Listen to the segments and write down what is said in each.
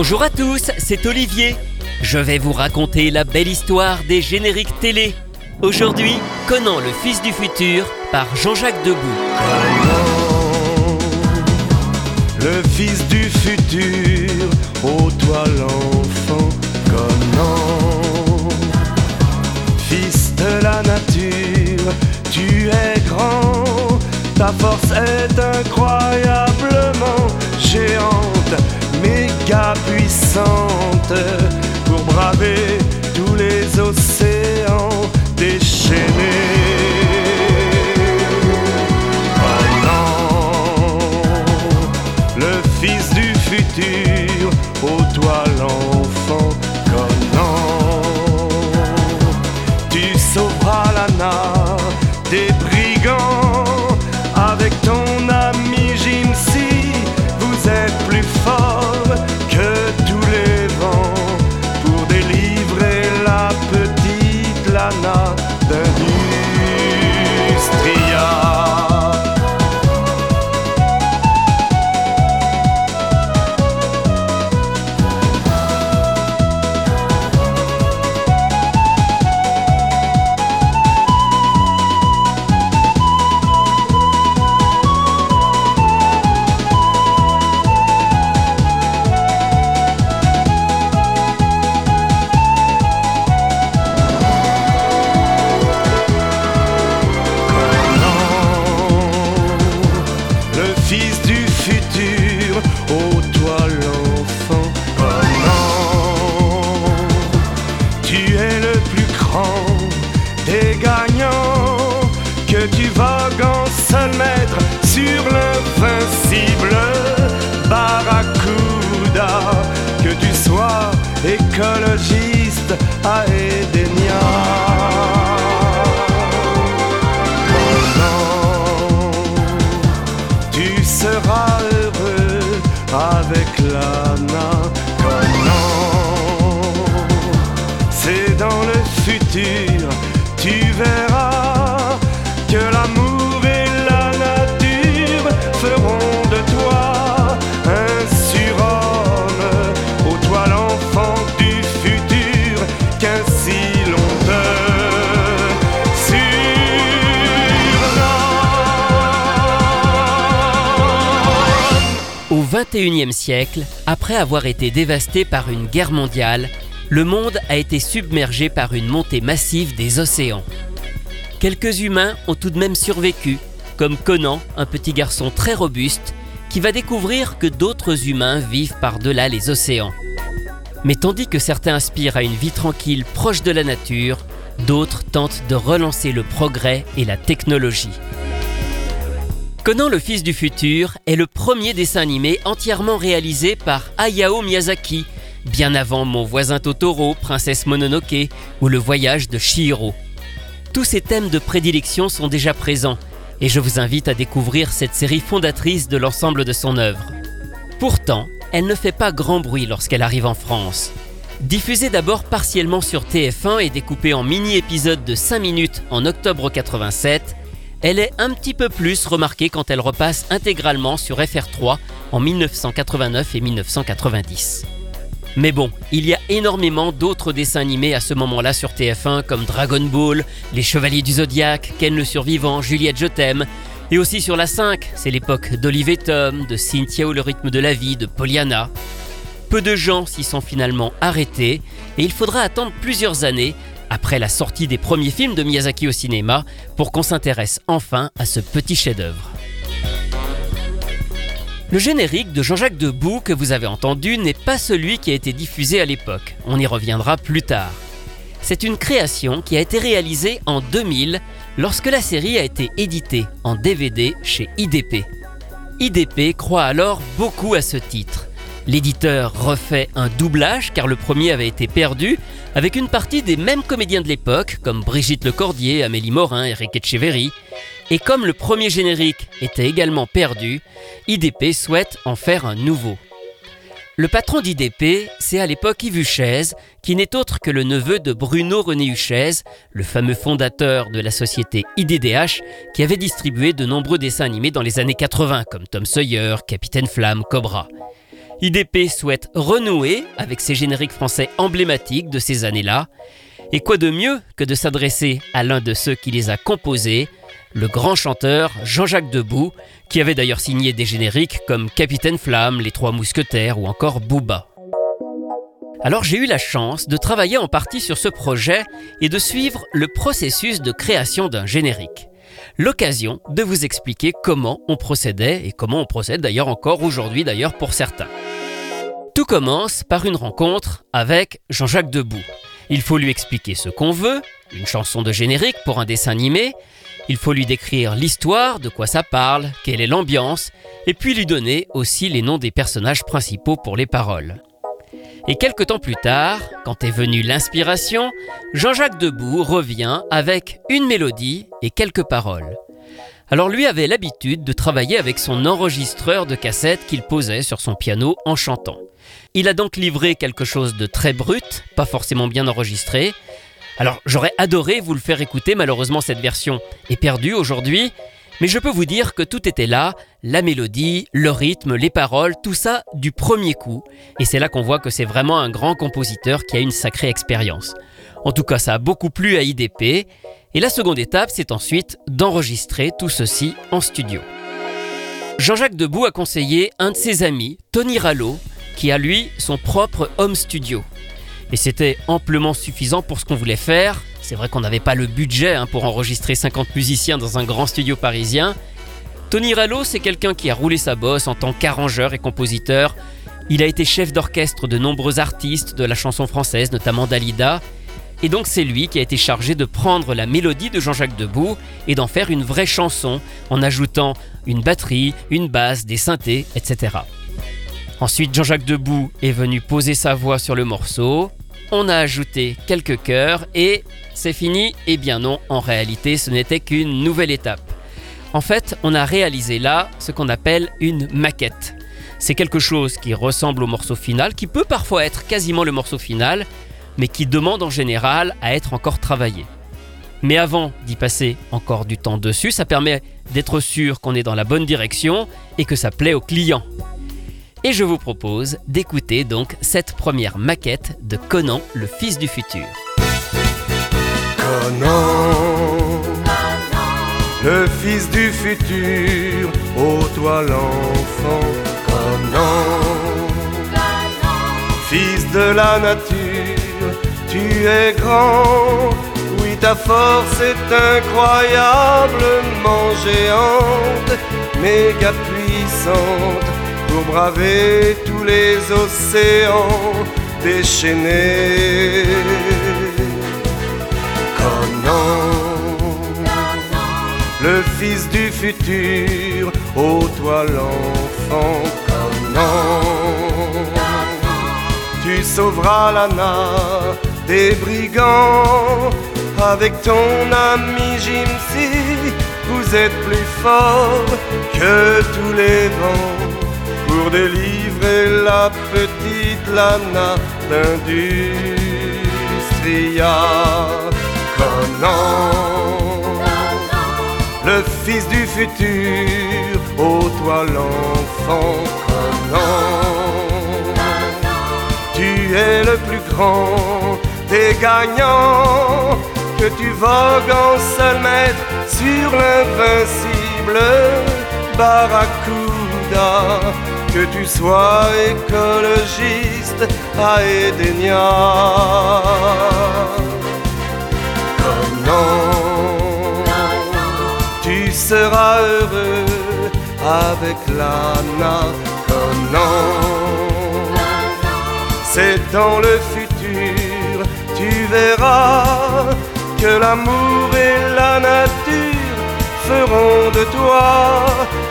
Bonjour à tous, c'est Olivier. Je vais vous raconter la belle histoire des génériques télé. Aujourd'hui, Conan le fils du futur par Jean-Jacques Debout. le fils du futur, ô toi l'enfant Conan. Fils de la nature, tu es grand, ta force est incroyablement géante, puissante pour braver tous les océans écologiste à Edenia. Tu seras heureux avec Lana. C'est dans le futur, XXIe siècle, après avoir été dévasté par une guerre mondiale, le monde a été submergé par une montée massive des océans. Quelques humains ont tout de même survécu, comme Conan, un petit garçon très robuste, qui va découvrir que d'autres humains vivent par-delà les océans. Mais tandis que certains aspirent à une vie tranquille proche de la nature, d'autres tentent de relancer le progrès et la technologie. Conan le fils du futur est le premier dessin animé entièrement réalisé par Hayao Miyazaki, bien avant Mon voisin Totoro, Princesse Mononoke ou Le voyage de Chihiro. Tous ces thèmes de prédilection sont déjà présents et je vous invite à découvrir cette série fondatrice de l'ensemble de son œuvre. Pourtant, elle ne fait pas grand bruit lorsqu'elle arrive en France. Diffusée d'abord partiellement sur TF1 et découpée en mini-épisodes de 5 minutes en octobre 87, elle est un petit peu plus remarquée quand elle repasse intégralement sur FR3 en 1989 et 1990. Mais bon, il y a énormément d'autres dessins animés à ce moment-là sur TF1 comme Dragon Ball, Les Chevaliers du Zodiaque, Ken le Survivant, Juliette Je t'aime. Et aussi sur la 5, c'est l'époque d'Olive et Tom, de Cynthia ou le rythme de la vie, de Pollyanna. Peu de gens s'y sont finalement arrêtés et il faudra attendre plusieurs années après la sortie des premiers films de Miyazaki au cinéma pour qu'on s'intéresse enfin à ce petit chef-d'œuvre. Le générique de Jean-Jacques Debout que vous avez entendu n'est pas celui qui a été diffusé à l'époque. On y reviendra plus tard. C'est une création qui a été réalisée en 2000 lorsque la série a été éditée en DVD chez IDP. IDP croit alors beaucoup à ce titre. L'éditeur refait un doublage car le premier avait été perdu avec une partie des mêmes comédiens de l'époque comme Brigitte Lecordier, Amélie Morin, Eric Etcheverry. Et comme le premier générique était également perdu, IDP souhaite en faire un nouveau. Le patron d'IDP, c'est à l'époque Yves Huchez, qui n'est autre que le neveu de Bruno René Huchez, le fameux fondateur de la société IDDH, qui avait distribué de nombreux dessins animés dans les années 80, comme Tom Sawyer, Capitaine Flamme, Cobra. IDP souhaite renouer avec ses génériques français emblématiques de ces années-là. Et quoi de mieux que de s'adresser à l'un de ceux qui les a composés, le grand chanteur Jean-Jacques Debout, qui avait d'ailleurs signé des génériques comme Capitaine Flamme, Les Trois Mousquetaires ou encore Booba. Alors j'ai eu la chance de travailler en partie sur ce projet et de suivre le processus de création d'un générique. L'occasion de vous expliquer comment on procédait et comment on procède d'ailleurs encore aujourd'hui d'ailleurs pour certains. Tout commence par une rencontre avec Jean-Jacques Debout. Il faut lui expliquer ce qu'on veut, une chanson de générique pour un dessin animé, il faut lui décrire l'histoire, de quoi ça parle, quelle est l'ambiance, et puis lui donner aussi les noms des personnages principaux pour les paroles. Et quelques temps plus tard, quand est venue l'inspiration, Jean-Jacques Debout revient avec une mélodie et quelques paroles. Alors lui avait l'habitude de travailler avec son enregistreur de cassette qu'il posait sur son piano en chantant. Il a donc livré quelque chose de très brut, pas forcément bien enregistré. Alors j'aurais adoré vous le faire écouter, malheureusement cette version est perdue aujourd'hui, mais je peux vous dire que tout était là, la mélodie, le rythme, les paroles, tout ça du premier coup, et c'est là qu'on voit que c'est vraiment un grand compositeur qui a une sacrée expérience. En tout cas, ça a beaucoup plu à IDP, et la seconde étape, c'est ensuite d'enregistrer tout ceci en studio. Jean-Jacques Debout a conseillé un de ses amis, Tony Rallo, qui a lui son propre home studio. Et c'était amplement suffisant pour ce qu'on voulait faire. C'est vrai qu'on n'avait pas le budget hein, pour enregistrer 50 musiciens dans un grand studio parisien. Tony Rallo, c'est quelqu'un qui a roulé sa bosse en tant qu'arrangeur et compositeur. Il a été chef d'orchestre de nombreux artistes de la chanson française, notamment Dalida, et donc c'est lui qui a été chargé de prendre la mélodie de Jean-Jacques Debout et d'en faire une vraie chanson en ajoutant une batterie, une basse, des synthés, etc. Ensuite Jean-Jacques Debout est venu poser sa voix sur le morceau, on a ajouté quelques chœurs et c'est fini Eh bien non, en réalité ce n'était qu'une nouvelle étape. En fait, on a réalisé là ce qu'on appelle une maquette. C'est quelque chose qui ressemble au morceau final, qui peut parfois être quasiment le morceau final, mais qui demande en général à être encore travaillé. Mais avant d'y passer encore du temps dessus, ça permet d'être sûr qu'on est dans la bonne direction et que ça plaît au client. Et je vous propose d'écouter donc cette première maquette de Conan, le fils du futur. Conan, le fils du futur, ô toi l'enfant, Conan, fils de la nature tu es grand, oui ta force est incroyablement géante, méga puissante pour braver tous les océans déchaînés. Conan, le fils du futur, ô toi l'enfant Conan, tu sauveras la nage des brigands. Avec ton ami Jimsi, vous êtes plus fort que tous les vents pour délivrer la petite Lana d'Industria. Conan, le fils du futur, ô toi l'enfant Conan, tu es le plus grand des gagnants, que tu vogues en seul maître sur l'invincible Barracuda, que tu sois écologiste à Edenia. Comment tu seras heureux avec l'Anna Comment c'est dans le futur, tu verras que l'amour et la nature feront de toi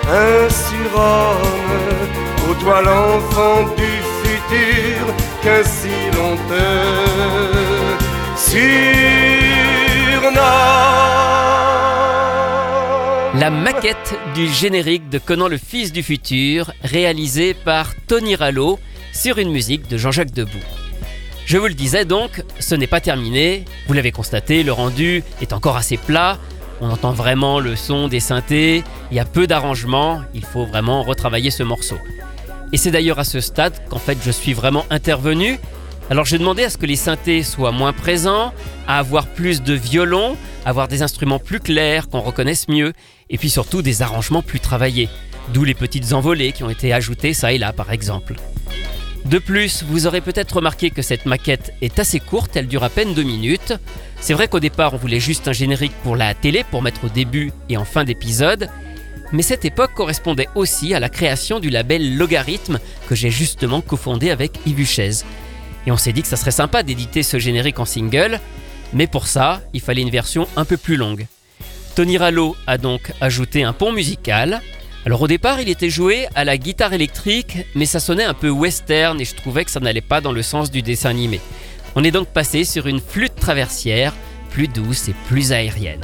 un surhomme, ô toi l'enfant du futur, qu'ainsi l'on te. La maquette du générique de Conan le Fils du Futur, réalisée par Tony Rallo sur une musique de Jean-Jacques Debout. Je vous le disais donc, ce n'est pas terminé. Vous l'avez constaté, le rendu est encore assez plat. On entend vraiment le son des synthés. Il y a peu d'arrangements. Il faut vraiment retravailler ce morceau. Et c'est d'ailleurs à ce stade qu'en fait je suis vraiment intervenu. Alors j'ai demandé à ce que les synthés soient moins présents, à avoir plus de violons, avoir des instruments plus clairs, qu'on reconnaisse mieux, et puis surtout des arrangements plus travaillés. D'où les petites envolées qui ont été ajoutées ça et là par exemple. De plus, vous aurez peut-être remarqué que cette maquette est assez courte, elle dure à peine deux minutes. C'est vrai qu'au départ on voulait juste un générique pour la télé, pour mettre au début et en fin d'épisode, mais cette époque correspondait aussi à la création du label Logarithme que j'ai justement cofondé avec Yves Et on s'est dit que ça serait sympa d'éditer ce générique en single, mais pour ça, il fallait une version un peu plus longue. Tony Rallo a donc ajouté un pont musical, alors au départ, il était joué à la guitare électrique, mais ça sonnait un peu western et je trouvais que ça n'allait pas dans le sens du dessin animé. On est donc passé sur une flûte traversière, plus douce et plus aérienne.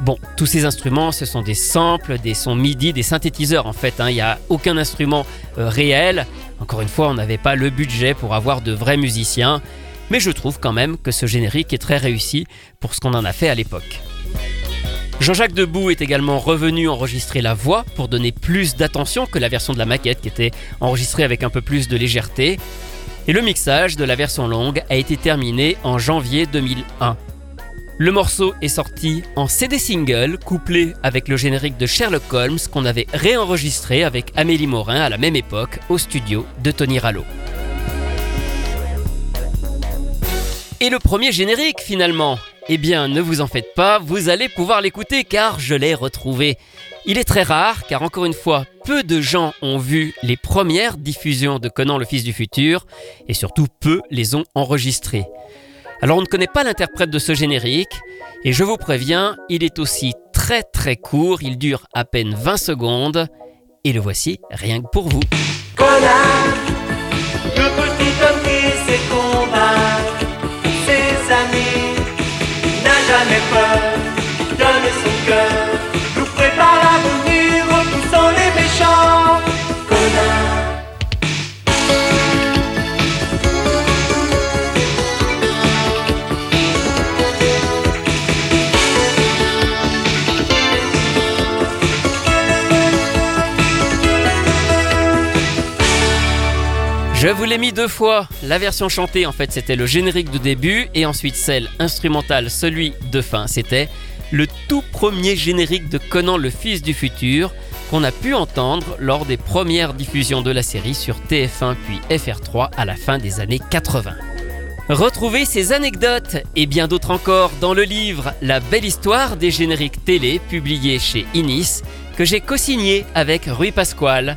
Bon, tous ces instruments, ce sont des samples, des sons MIDI, des synthétiseurs en fait. Hein. Il n'y a aucun instrument euh, réel. Encore une fois, on n'avait pas le budget pour avoir de vrais musiciens. Mais je trouve quand même que ce générique est très réussi pour ce qu'on en a fait à l'époque. Jean-Jacques Debout est également revenu enregistrer la voix pour donner plus d'attention que la version de la maquette qui était enregistrée avec un peu plus de légèreté. Et le mixage de la version longue a été terminé en janvier 2001. Le morceau est sorti en CD single, couplé avec le générique de Sherlock Holmes qu'on avait réenregistré avec Amélie Morin à la même époque au studio de Tony Rallo. Et le premier générique finalement eh bien, ne vous en faites pas, vous allez pouvoir l'écouter car je l'ai retrouvé. Il est très rare car encore une fois, peu de gens ont vu les premières diffusions de Conan le Fils du Futur et surtout peu les ont enregistrées. Alors on ne connaît pas l'interprète de ce générique et je vous préviens, il est aussi très très court, il dure à peine 20 secondes et le voici rien que pour vous. Je vous l'ai mis deux fois. La version chantée, en fait, c'était le générique de début et ensuite celle instrumentale, celui de fin. C'était le tout premier générique de Conan le Fils du Futur qu'on a pu entendre lors des premières diffusions de la série sur TF1 puis FR3 à la fin des années 80. Retrouvez ces anecdotes et bien d'autres encore dans le livre La belle histoire des génériques télé publié chez Inis que j'ai co-signé avec Rui Pasquale.